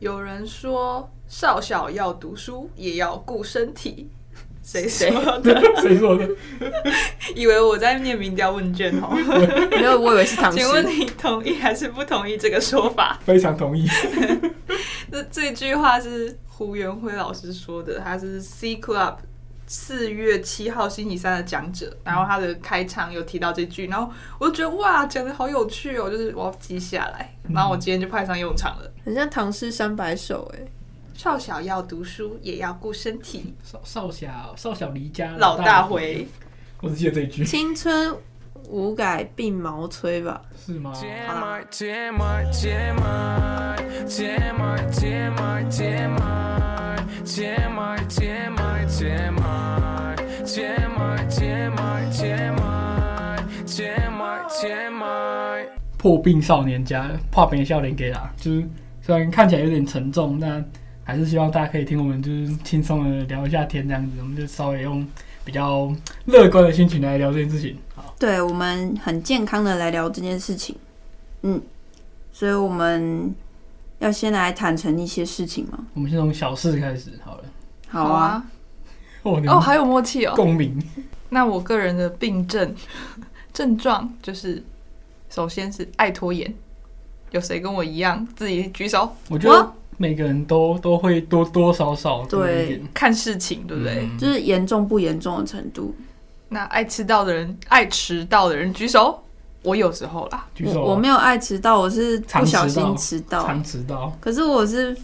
有人说，少小要读书，也要顾身体。谁谁说的？谁说的？以为我在念民调问卷哦？没有，我以为是唐诗。请问你同意还是不同意这个说法？非常同意。那这句话是胡元辉老师说的，他是 C Club 四月七号星期三的讲者，然后他的开场有提到这句，然后我就觉得哇，讲得好有趣哦，就是我要记下来，然后我今天就派上用场了。很像唐诗三百首哎。少小要读书，也要顾身体。少少小少小离家老大回。我只记得这一句。青春无改鬓毛衰吧？是吗？破病少年家，破病少年给啦，就是虽然看起来有点沉重，但。还是希望大家可以听我们，就是轻松的聊一下天这样子，我们就稍微用比较乐观的心情来聊这件事情。好，对，我们很健康的来聊这件事情。嗯，所以我们要先来坦诚一些事情吗？我们先从小事开始好了。好啊。哦，哦，还有默契哦。共鸣。那我个人的病症症状就是，首先是爱拖延。有谁跟我一样？自己举手。我觉得。每个人都都会多多少少对看事情，对不对？嗯、就是严重不严重的程度。那爱迟到的人，爱迟到的人举手。我有时候啦，举手。我没有爱迟到，我是不小心迟到，常迟到。可是我是，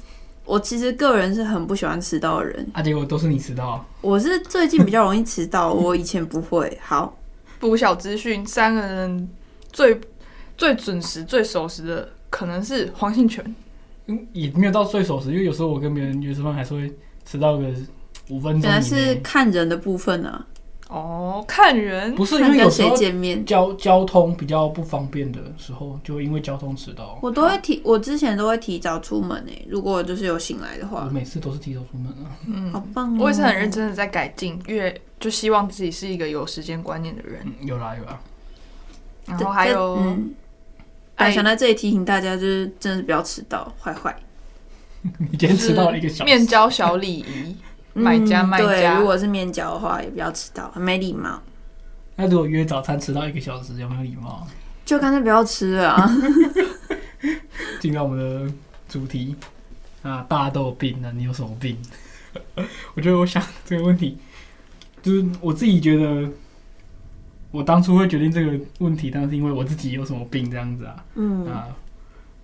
我其实个人是很不喜欢迟到的人。啊，结果都是你迟到。我是最近比较容易迟到，我以前不会。好，补小资讯，三个人最最准时、最守时的，可能是黄信全。嗯，也没有到最守时，因为有时候我跟别人约吃饭还是会迟到个五分钟。原来是看人的部分呢、啊。哦，看人不是因为有时候见面交交通比较不方便的时候，就因为交通迟到。我都会提，我之前都会提早出门诶。如果就是有醒来的话，我每次都是提早出门啊。嗯，好棒、哦。我也是很认真的在改进，因为就希望自己是一个有时间观念的人。嗯、有啦有啦。然后还有。嗯哎，想在这里提醒大家，就是真的是不要迟到，坏坏。你今天迟到了一个小时。面交小礼仪，买家卖家。对，如果是面交的话，也不要迟到，很没礼貌。那如果约早餐迟到一个小时，有没有礼貌？就干脆不要吃了啊。进到我们的主题啊，大家都有病，那你有什么病？我觉得，我想这个问题，就是我自己觉得。我当初会决定这个问题，当然是因为我自己有什么病这样子啊，嗯啊，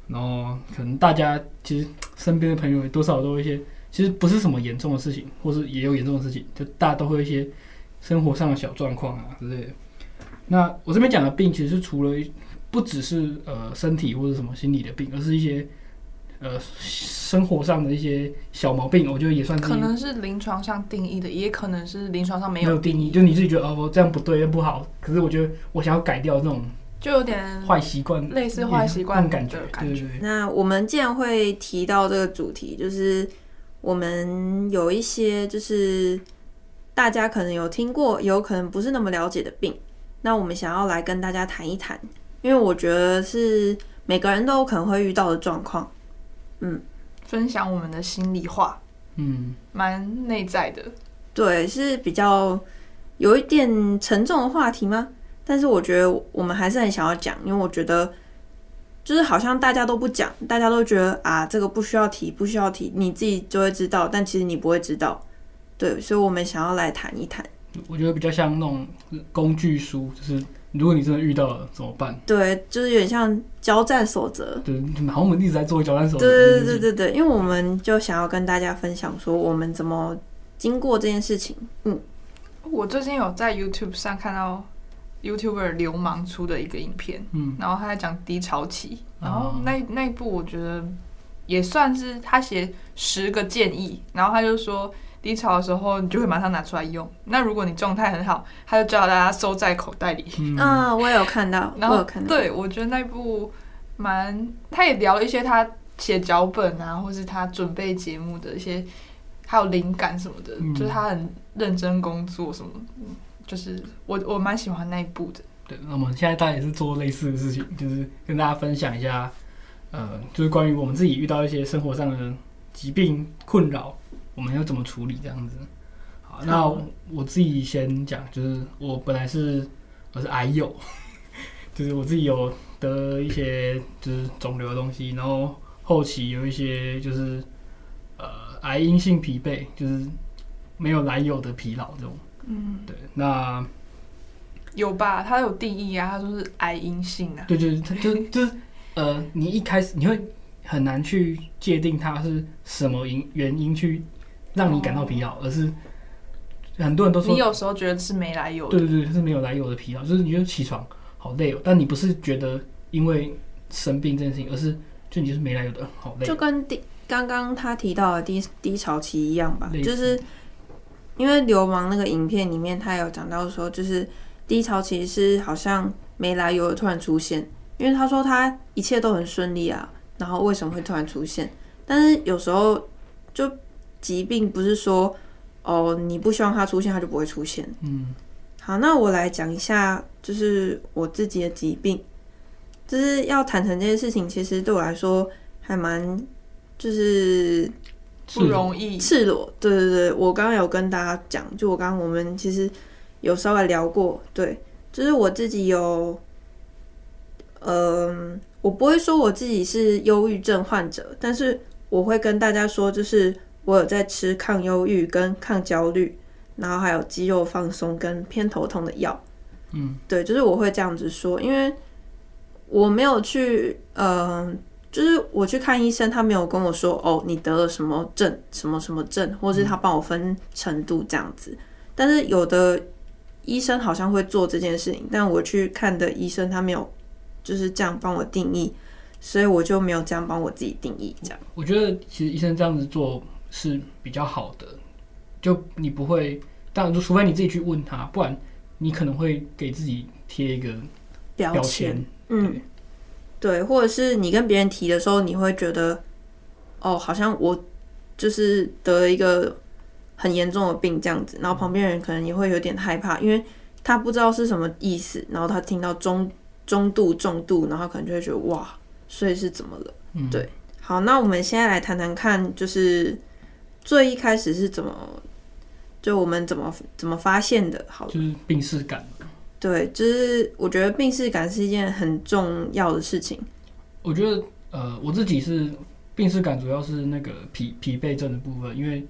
然后可能大家其实身边的朋友也多少都有一些，其实不是什么严重的事情，或是也有严重的事情，就大家都会有一些生活上的小状况啊之类的。那我这边讲的病，其实是除了不只是呃身体或者什么心理的病，而是一些。呃，生活上的一些小毛病，我觉得也算是。可能是临床上定义的，也可能是临床上没有，没有定义。就你自己觉得哦，这样不对，不好。可是我觉得我想要改掉这种，就有点坏习惯，类似坏习惯感觉。对对对。那我们既然会提到这个主题，就是我们有一些就是大家可能有听过，有可能不是那么了解的病，那我们想要来跟大家谈一谈，因为我觉得是每个人都有可能会遇到的状况。嗯，分享我们的心里话，嗯，蛮内在的，对，是比较有一点沉重的话题吗？但是我觉得我们还是很想要讲，因为我觉得就是好像大家都不讲，大家都觉得啊，这个不需要提，不需要提，你自己就会知道，但其实你不会知道，对，所以我们想要来谈一谈。我觉得比较像那种工具书，就是。如果你真的遇到了怎么办？对，就是有点像交战守则。对，然后我们一直在做交战守则。对对对对对，因为我们就想要跟大家分享说，我们怎么经过这件事情。嗯，我最近有在 YouTube 上看到 YouTuber 流氓出的一个影片，嗯，然后他在讲低潮期，然后那那一部我觉得也算是他写十个建议，然后他就说。低潮的时候，你就会马上拿出来用。那如果你状态很好，他就叫大家收在口袋里。嗯，我也有看到，然后我有看到。对，我觉得那部蛮，他也聊了一些他写脚本啊，或是他准备节目的一些，还有灵感什么的，嗯、就是他很认真工作什么。就是我我蛮喜欢那一部的。对，那我们现在大家也是做类似的事情，就是跟大家分享一下。呃，就是关于我们自己遇到一些生活上的疾病困扰，我们要怎么处理这样子。好，那我自己先讲，就是我本来是我是癌友，就是我自己有得一些就是肿瘤的东西，然后后期有一些就是呃癌因性疲惫，就是没有来由的疲劳这种。嗯，对，那有吧？它有定义啊，它说是癌阴性啊。对对，它就就是呃，你一开始你会很难去界定它是什么因原因去让你感到疲劳，哦，而是很多人都说你有时候觉得是没来由的。对对对，是没有来由的疲劳，就是你觉得起床好累哦，但你不是觉得因为生病这件事情，而是就你就是没来由的好累。就跟低刚刚他提到的低低潮期一样吧，就是。因为流氓那个影片里面，他有讲到说，就是低潮期是好像没来由的突然出现。因为他说他一切都很顺利啊，然后为什么会突然出现？但是有时候就疾病不是说哦，你不希望它出现，它就不会出现。嗯，好，那我来讲一下，就是我自己的疾病，就是要坦诚这件事情，其实对我来说还蛮就是。不容易，赤裸，对对对，我刚刚有跟大家讲，就我刚刚我们其实有稍微聊过，对，就是我自己有，嗯、呃，我不会说我自己是忧郁症患者，但是我会跟大家说，就是我有在吃抗忧郁跟抗焦虑，然后还有肌肉放松跟偏头痛的药，嗯，对，就是我会这样子说，因为我没有去，嗯、呃。就是我去看医生，他没有跟我说哦，你得了什么症，什么什么症，或是他帮我分程度这样子。但是有的医生好像会做这件事情，但我去看的医生他没有就是这样帮我定义，所以我就没有这样帮我自己定义这样。我觉得其实医生这样子做是比较好的，就你不会，当然就除非你自己去问他，不然你可能会给自己贴一个标签，嗯。对，或者是你跟别人提的时候，你会觉得，哦，好像我就是得了一个很严重的病这样子，然后旁边人可能也会有点害怕，因为他不知道是什么意思，然后他听到中中度、重度，然后可能就会觉得哇，所以是怎么了？嗯，对。好，那我们现在来谈谈看，就是最一开始是怎么，就我们怎么怎么发现的？好，就是病逝感。对，就是我觉得病逝感是一件很重要的事情。我觉得，呃，我自己是病逝感，主要是那个疲疲惫症的部分，因为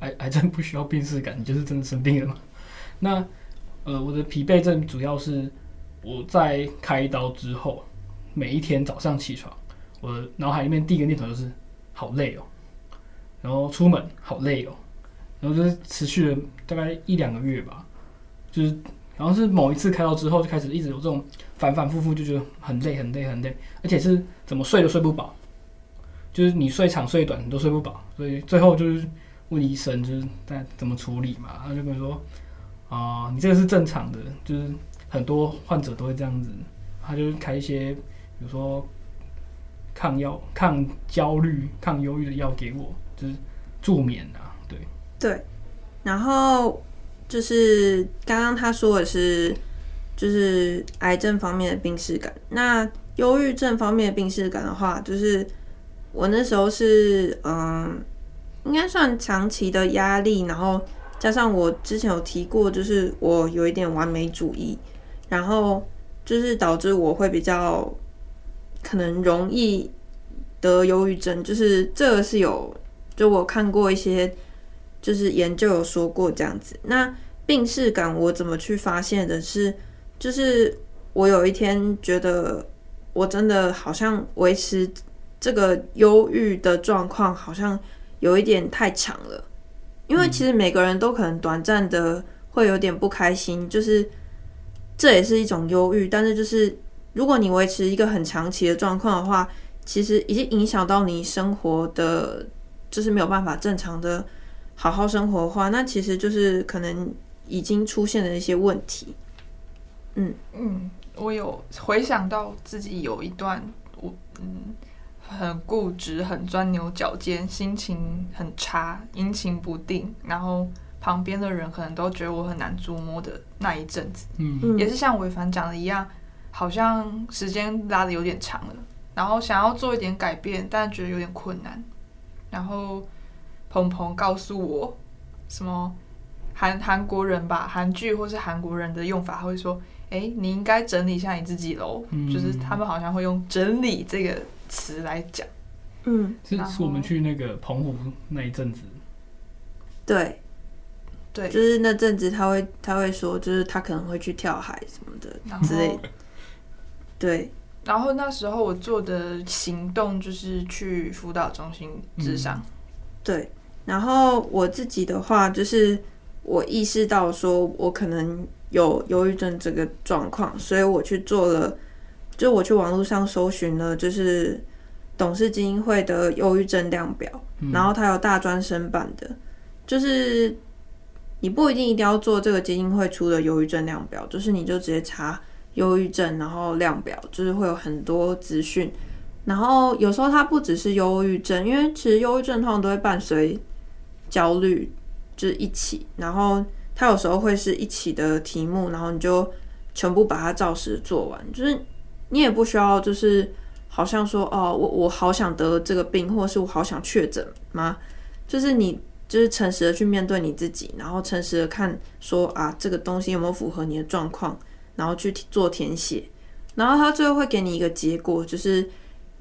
癌癌症不需要病逝感，你就是真的生病了嘛。那，呃，我的疲惫症主要是我在开刀之后，每一天早上起床，我的脑海里面第一个念头就是好累哦，然后出门好累哦，然后就是持续了大概一两个月吧，就是。然后是某一次开刀之后，就开始一直有这种反反复复，就觉得很累、很累、很累，而且是怎么睡都睡不饱，就是你睡长睡短你都睡不饱，所以最后就是问医生，就是在怎么处理嘛，他就跟我说啊、你这个是正常的，就是很多患者都会这样子，他就开一些比如说抗药、抗焦虑、抗忧郁的药给我，就是助眠啊，对对，然后。就是刚刚他说的是，就是癌症方面的病识感。那忧郁症方面的病识感的话，就是我那时候是嗯，应该算长期的压力，然后加上我之前有提过，就是我有一点完美主义，然后就是导致我会比较可能容易得忧郁症。就是这个是有，就我看过一些。就是研究有说过这样子，那病识感我怎么去发现的是，就是我有一天觉得我真的好像维持这个忧郁的状况好像有一点太长了，因为其实每个人都可能短暂的会有点不开心，就是这也是一种忧郁，但是就是如果你维持一个很长期的状况的话，其实已经影响到你生活的，就是没有办法正常的。好好生活的话，那其实就是可能已经出现了一些问题。嗯嗯，我有回想到自己有一段，我嗯很固执、很钻牛角尖，心情很差、阴晴不定，然后旁边的人可能都觉得我很难捉摸的那一阵子。嗯，也是像伟凡讲的一样，好像时间拉的有点长了，然后想要做一点改变，但觉得有点困难。然后鹏鹏告诉我，什么韩韩国人吧，韩剧或是韩国人的用法他会说，哎，你应该整理一下你自己喽。嗯、就是他们好像会用“整理”这个词来讲。嗯，是是我们去那个澎湖那一阵子。对。对，就是那阵子，他会他会说，就是他可能会去跳海什么的之类的。对，然后那时候我做的行动就是去辅导中心智商。对，然后我自己的话，就是我意识到说我可能有忧郁症这个状况，所以我去做了，就我去网络上搜寻了，就是董事基金会的忧郁症量表，然后它有大专生版的，就是。你不一定一定要做这个基金会出的忧郁症量表，就是你就直接查忧郁症，然后量表就是会有很多资讯。然后有时候它不只是忧郁症，因为其实忧郁症通常都会伴随焦虑，就是一起。然后它有时候会是一起的题目，然后你就全部把它照实做完。就是你也不需要，就是好像说哦，我我好想得这个病，或是我好想确诊吗？就是你。就是诚实的去面对你自己，然后诚实的看说啊，这个东西有没有符合你的状况，然后去做填写，然后他最后会给你一个结果，就是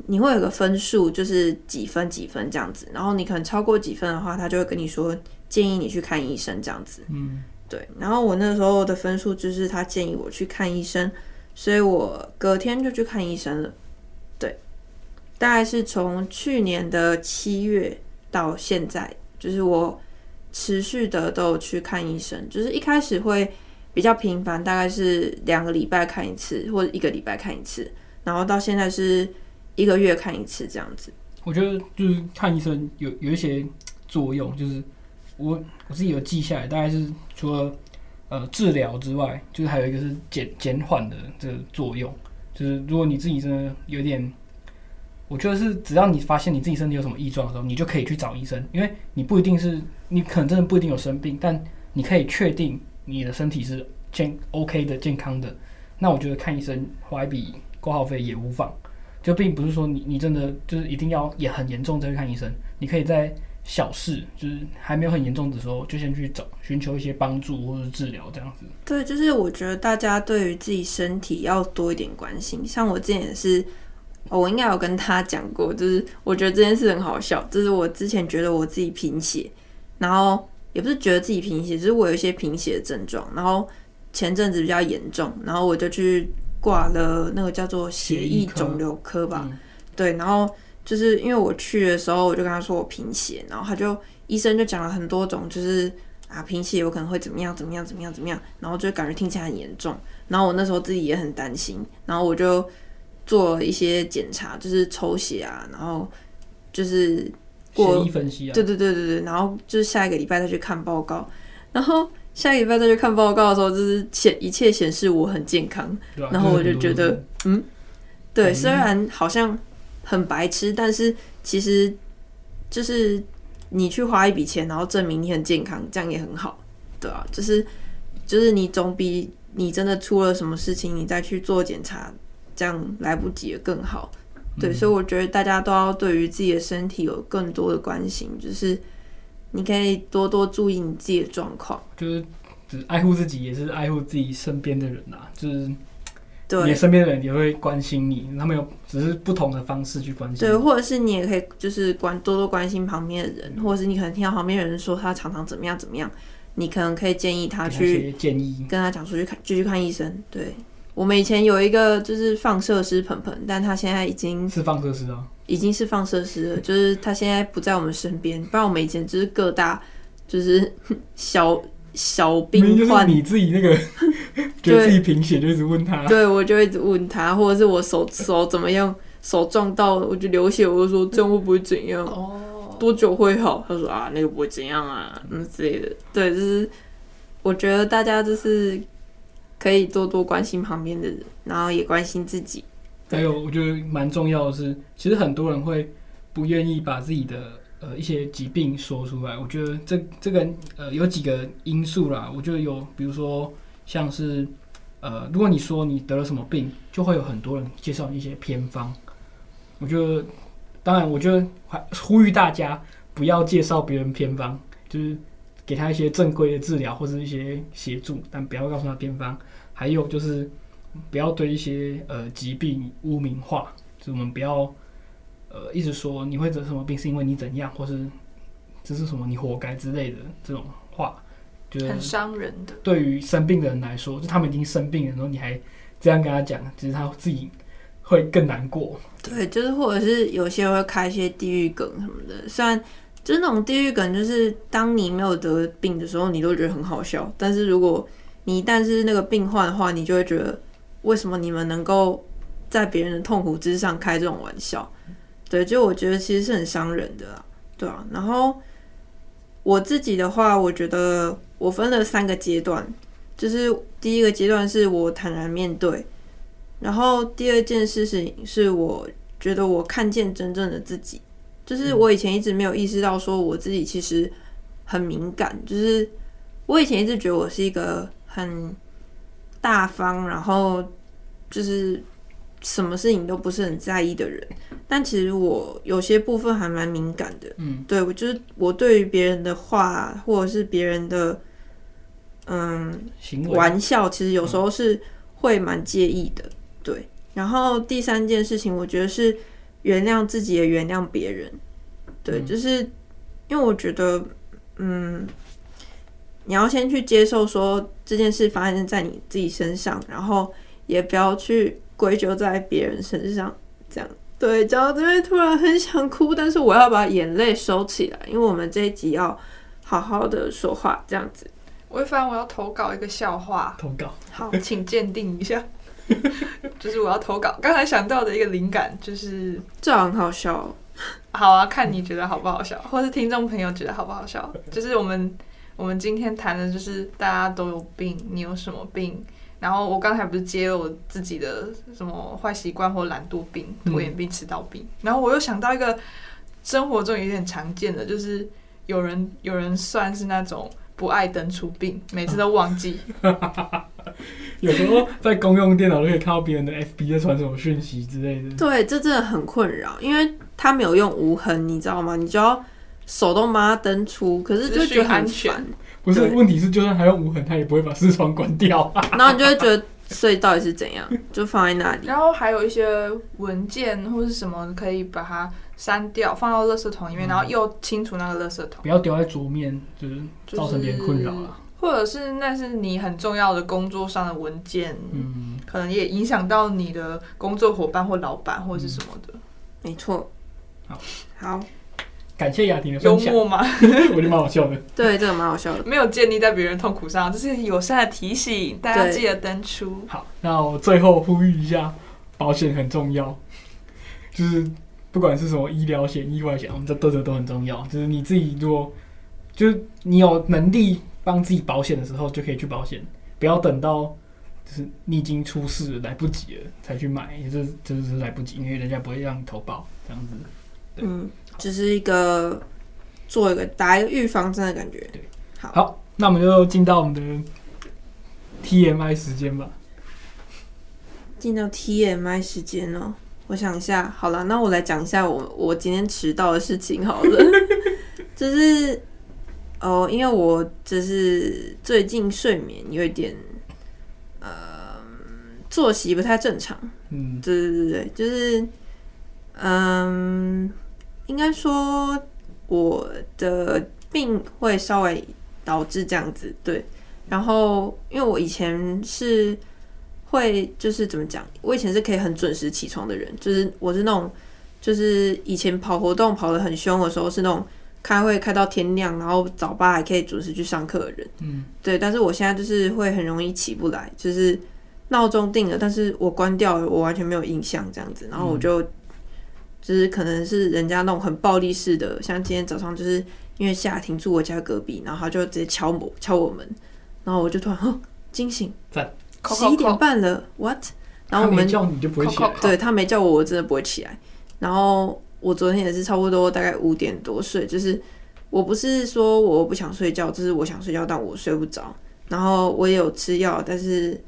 你会有个分数，就是几分几分这样子，然后你可能超过几分的话，他就会跟你说建议你去看医生这样子。嗯，对。然后我那时候的分数就是他建议我去看医生，所以我隔天就去看医生了。对，大概是从去年的七月到现在。就是我持续的都有去看医生，就是一开始会比较频繁，大概是两个礼拜看一次，或者一个礼拜看一次，然后到现在是一个月看一次这样子。我觉得就是看医生有有一些作用，就是我我自己有记下来，大概是除了呃治疗之外，就是还有一个是减减缓的这个作用，就是如果你自己真的有点。我觉得是，只要你发现你自己身体有什么异状的时候，你就可以去找医生，因为你不一定是，你可能真的不一定有生病，但你可以确定你的身体是健 OK 的、健康的。那我觉得看医生花一笔挂号费也无妨，就并不是说你你真的就是一定要也很严重再去看医生，你可以在小事就是还没有很严重的时候，就先去找寻求一些帮助或者治疗这样子。对，就是我觉得大家对于自己身体要多一点关心，像我之前也是。我应该有跟他讲过，就是我觉得这件事很好笑。就是我之前觉得我自己贫血，然后也不是觉得自己贫血，只是我有一些贫血的症状。然后前阵子比较严重，然后我就去挂了那个叫做血液肿瘤科吧。对，然后就是因为我去的时候，我就跟他说我贫血，然后他就医生就讲了很多种，就是啊贫血有可能会怎么样怎么样怎么样怎么样，然后就感觉听起来很严重。然后我那时候自己也很担心，然后我就。做一些检查，就是抽血啊，然后就是过分析啊，对对对对对，然后就是下一个礼拜再去看报告，然后下一个礼拜再去看报告的时候，就是显一切显示我很健康，啊、然后我就觉得，嗯，对，虽然好像很白痴，但是其实就是你去花一笔钱，然后证明你很健康，这样也很好，对啊，就是就是你总比你真的出了什么事情，你再去做检查。这样来不及了更好，对，嗯、所以我觉得大家都要对于自己的身体有更多的关心，就是你可以多多注意你自己的状况，就是只爱护自己，也是爱护自己身边的人呐、啊，就是对。你身边的人也会关心你，他们有只是不同的方式去关心你，对，或者是你也可以就是关多多关心旁边的人，或者是你可能听到旁边的人说他常常怎么样怎么样，你可能可以建议他去建议。跟他讲出去看继续看医生，对。我们以前有一个就是放射师鹏鹏，但他现在已经是放射师啊，已经是放射师了，就是他现在不在我们身边。不然我们以前就是各大就是 小小兵患，你自己那个 觉得自己贫血就一直问他，对，我就一直问他，或者是我手手怎么样，手撞到我就流血，我就说这样会不会怎样？哦，多久会好？他说啊，那个不会怎样啊，嗯之类的。对，就是我觉得大家就是。可以多多关心旁边的人，然后也关心自己。还有，我觉得蛮重要的是，其实很多人会不愿意把自己的呃一些疾病说出来。我觉得这这个呃有几个因素啦。我觉得有，比如说像是呃，如果你说你得了什么病，就会有很多人介绍一些偏方。我觉得，当然，我觉得还呼吁大家不要介绍别人偏方，就是给他一些正规的治疗或者一些协助，但不要告诉他偏方。还有就是不要对一些呃疾病污名化，就是我们不要呃一直说你会得什么病是因为你怎样，或是这是什么你活该之类的这种话，就是很伤人的。对于生病的人来说，就他们已经生病了，然后你还这样跟他讲，其实他自己会更难过。对，就是或者是有些会开一些地狱梗什么的，虽然就是那种地狱梗，就是当你没有得病的时候，你都觉得很好笑，但是如果你一旦是那个病患的话，你就会觉得为什么你们能够在别人的痛苦之上开这种玩笑？对，就我觉得其实是很伤人的啦，对啊。然后我自己的话，我觉得我分了三个阶段，就是第一个阶段是我坦然面对，然后第二件事情是我觉得我看见真正的自己，就是我以前一直没有意识到说我自己其实很敏感，就是我以前一直觉得我是一个。很大方，然后就是什么事情都不是很在意的人，但其实我有些部分还蛮敏感的。嗯，对，我就是我对于别人的话或者是别人的嗯玩笑，其实有时候是会蛮介意的。对，然后第三件事情，我觉得是原谅自己，也原谅别人。对，就是因为我觉得，嗯。你要先去接受说这件事发生在你自己身上，然后也不要去归咎在别人身上。这样对，讲到这边突然很想哭，但是我要把眼泪收起来，因为我们这一集要好好的说话。这样子，微帆，我要投稿一个笑话。投稿，好，请鉴定一下。就是我要投稿，刚才想到的一个灵感就是这很好笑。好啊，看你觉得好不好笑，或是听众朋友觉得好不好笑，就是我们。我们今天谈的就是大家都有病，你有什么病？然后我刚才不是接了我自己的什么坏习惯或懒惰病、拖延病、迟到病，然后我又想到一个生活中有点常见的，就是有人有人算是那种不爱登出病，每次都忘记。有时候在公用电脑都可以看到别人的 FB 在传什么讯息之类的。对，这真的很困扰，因为他没有用无痕，你知道吗？你就要。手动帮他登出，可是就觉得很烦。不是，问题是就算他用无痕，他也不会把视窗关掉。然后你就会觉得，所以到底是怎样？就放在那里。然后还有一些文件或是什么，可以把它删掉，放到垃圾桶里面，嗯、然后又清除那个垃圾桶。不要丢在桌面，就是造成别人困扰了。或者是那是你很重要的工作上的文件，嗯，可能也影响到你的工作伙伴或老板或者是什么的。嗯、没错。好，好。感谢雅婷的分享。幽默吗？我觉得蛮好笑的。对，这个蛮好笑的。没有建立在别人痛苦上，这是友善的提醒，大家记得登出。好，那我最后呼吁一下，保险很重要。就是不管是什么医疗险、意外险，我们这都这都很重要。就是你自己如果就是你有能力帮自己保险的时候，就可以去保险，不要等到就是你已经出事来不及了才去买，也就是就是来不及，因为人家不会让你投保这样子。嗯。只是一个做一个打一个预防针的感觉。对，好，好，那我们就进到我们的 TMI 时间吧。进到 TMI 时间哦，我想一下，好了，那我来讲一下我我今天迟到的事情好了。就是哦，因为我就是最近睡眠有一点呃作息不太正常。嗯，对对对对，就是嗯。应该说，我的病会稍微导致这样子，对。然后，因为我以前是会，就是怎么讲，我以前是可以很准时起床的人，就是我是那种，就是以前跑活动跑得很凶的时候，是那种开会开到天亮，然后早八还可以准时去上课的人。嗯，对。但是我现在就是会很容易起不来，就是闹钟定了，但是我关掉了，我完全没有印象这样子，然后我就。就是可能是人家那种很暴力式的，像今天早上就是因为夏婷住我家隔壁，然后他就直接敲我敲我门，然后我就突然哦惊醒，在十一点半了，what？然后我们叫你就不会起来，对他没叫我，我真的不会起来。然后我昨天也是差不多大概五点多睡，就是我不是说我不想睡觉，就是我想睡觉，但我睡不着。然后我也有吃药，但是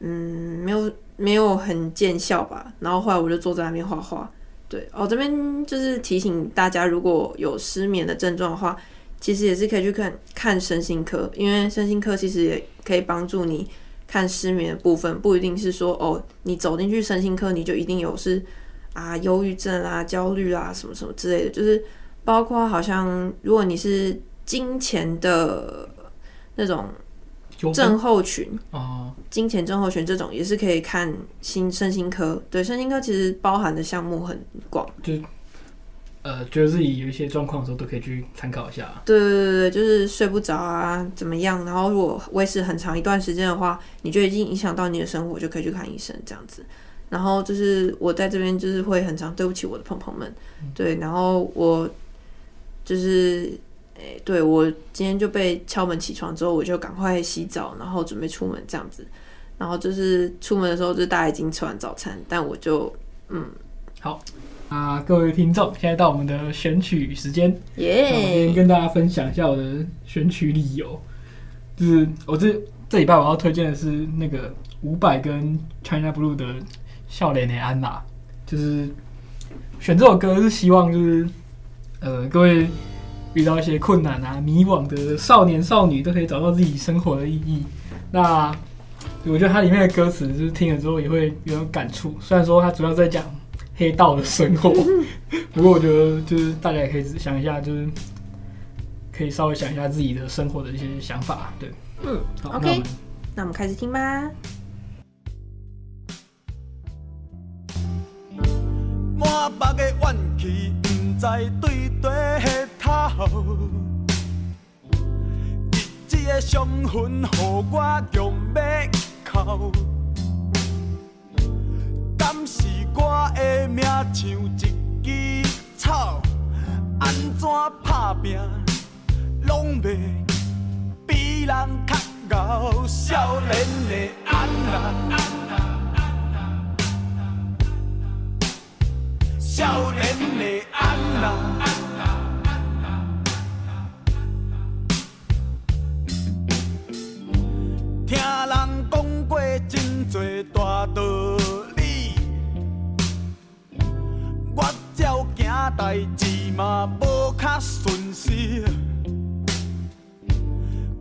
嗯没有没有很见效吧。然后后来我就坐在那边画画。对哦，这边就是提醒大家，如果有失眠的症状的话，其实也是可以去看看身心科，因为身心科其实也可以帮助你看失眠的部分，不一定是说哦，你走进去身心科你就一定有是啊忧郁症啊、焦虑啊什么什么之类的，就是包括好像如果你是金钱的那种。症候群哦，金钱症候群这种也是可以看心身心科。对，身心科其实包含的项目很广，就呃，觉得自己有一些状况的时候都可以去参考一下。对对对对，就是睡不着啊，怎么样？然后如果维持很长一段时间的话，你就已经影响到你的生活，就可以去看医生这样子。然后就是我在这边就是会很常对不起我的朋朋们，对，然后我就是。哎，对，我今天就被敲门起床之后，我就赶快洗澡，然后准备出门这样子。然后就是出门的时候，就大家已经吃完早餐，但我就嗯，好啊，各位听众，现在到我们的选曲时间，耶！我今天跟大家分享一下我的选曲理由，就是我这这礼拜我要推荐的是那个伍佰跟 China Blue 的《少年的安娜》，就是选这首歌是希望就是呃各位。遇到一些困难啊、迷惘的少年少女，都可以找到自己生活的意义。那我觉得它里面的歌词，就是听了之后也会有种感触。虽然说它主要在讲黑道的生活，不过我觉得就是大家也可以想一下，就是可以稍微想一下自己的生活的一些想法。对，嗯，好，OK，那我们开始听吧。在对地头一个伤痕，予我强要哭。敢是我的命像一枝草，安怎打拼，拢袂比人较熬。少年的安娜，少年的安娜。做大道理，我照行代志嘛无较顺时，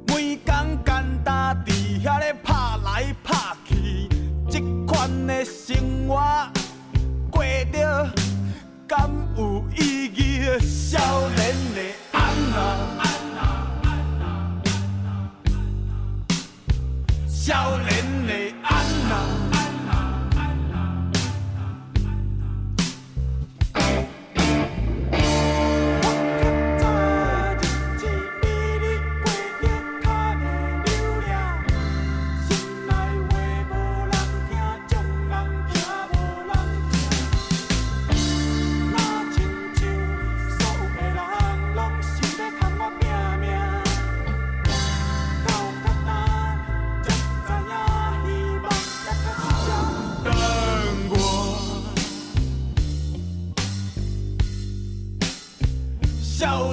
每工简单伫遐咧拍来拍去，这款的生活过着敢有意义？少年的安娜，少年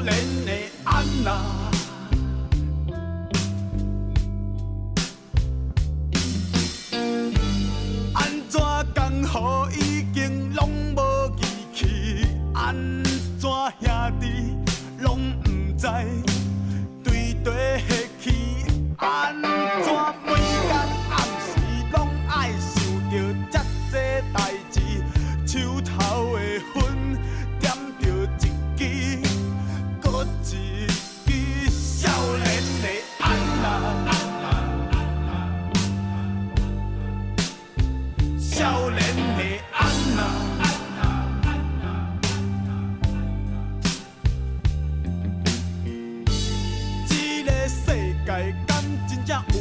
lane. じ。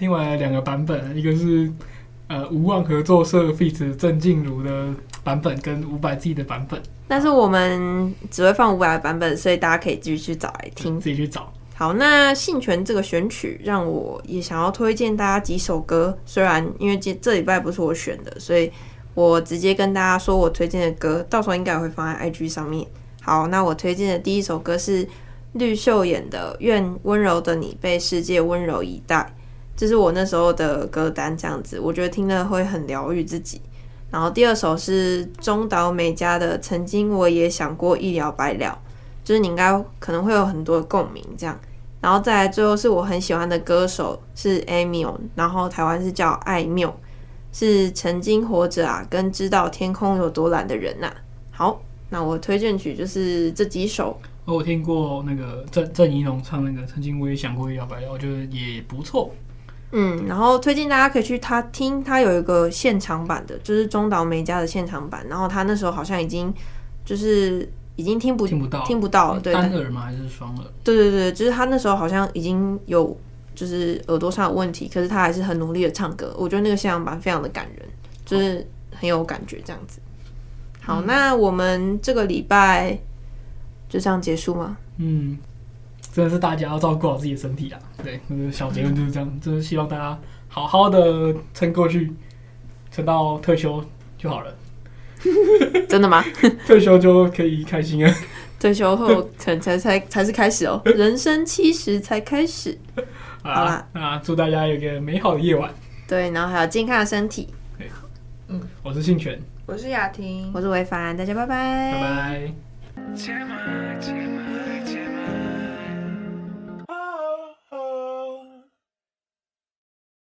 听完了两个版本，一个是呃无望合作社 feat. 郑静茹的版本，跟伍佰自己的版本。但是我们只会放五百的版本，所以大家可以继续去找来听，自己去找。好，那信权这个选曲让我也想要推荐大家几首歌，虽然因为这这礼拜不是我选的，所以我直接跟大家说我推荐的歌，到时候应该会放在 IG 上面。好，那我推荐的第一首歌是绿秀演的《愿温柔的你被世界温柔以待》。这是我那时候的歌单，这样子，我觉得听了会很疗愈自己。然后第二首是中岛美嘉的《曾经我也想过一了百了》，就是你应该可能会有很多共鸣，这样。然后再来最后是我很喜欢的歌手是 amy 然后台湾是叫艾缪，是曾经活着啊，跟知道天空有多蓝的人呐、啊。好，那我推荐曲就是这几首。我听过那个郑郑宜农唱那个《曾经我也想过一了百了》，我觉得也不错。嗯，然后推荐大家可以去他听，他有一个现场版的，就是中岛美嘉的现场版。然后他那时候好像已经就是已经听不听不到听不到了，对，单耳吗？还是双耳？对对对，就是他那时候好像已经有就是耳朵上有问题，可是他还是很努力的唱歌。我觉得那个现场版非常的感人，就是很有感觉这样子。好，嗯、那我们这个礼拜就这样结束吗？嗯。真的是大家要照顾好自己的身体啊！对，那个小结论就是这样，就是希望大家好好的撑过去，撑到退休就好了。真的吗？退休就可以开心啊！退休后才才才才是开始哦，人生七十才开始。好啦，那祝大家有一个美好的夜晚。对，然后还有健康的身体。对，嗯，我是信全，我是雅婷，我是微帆，大家拜拜，拜拜。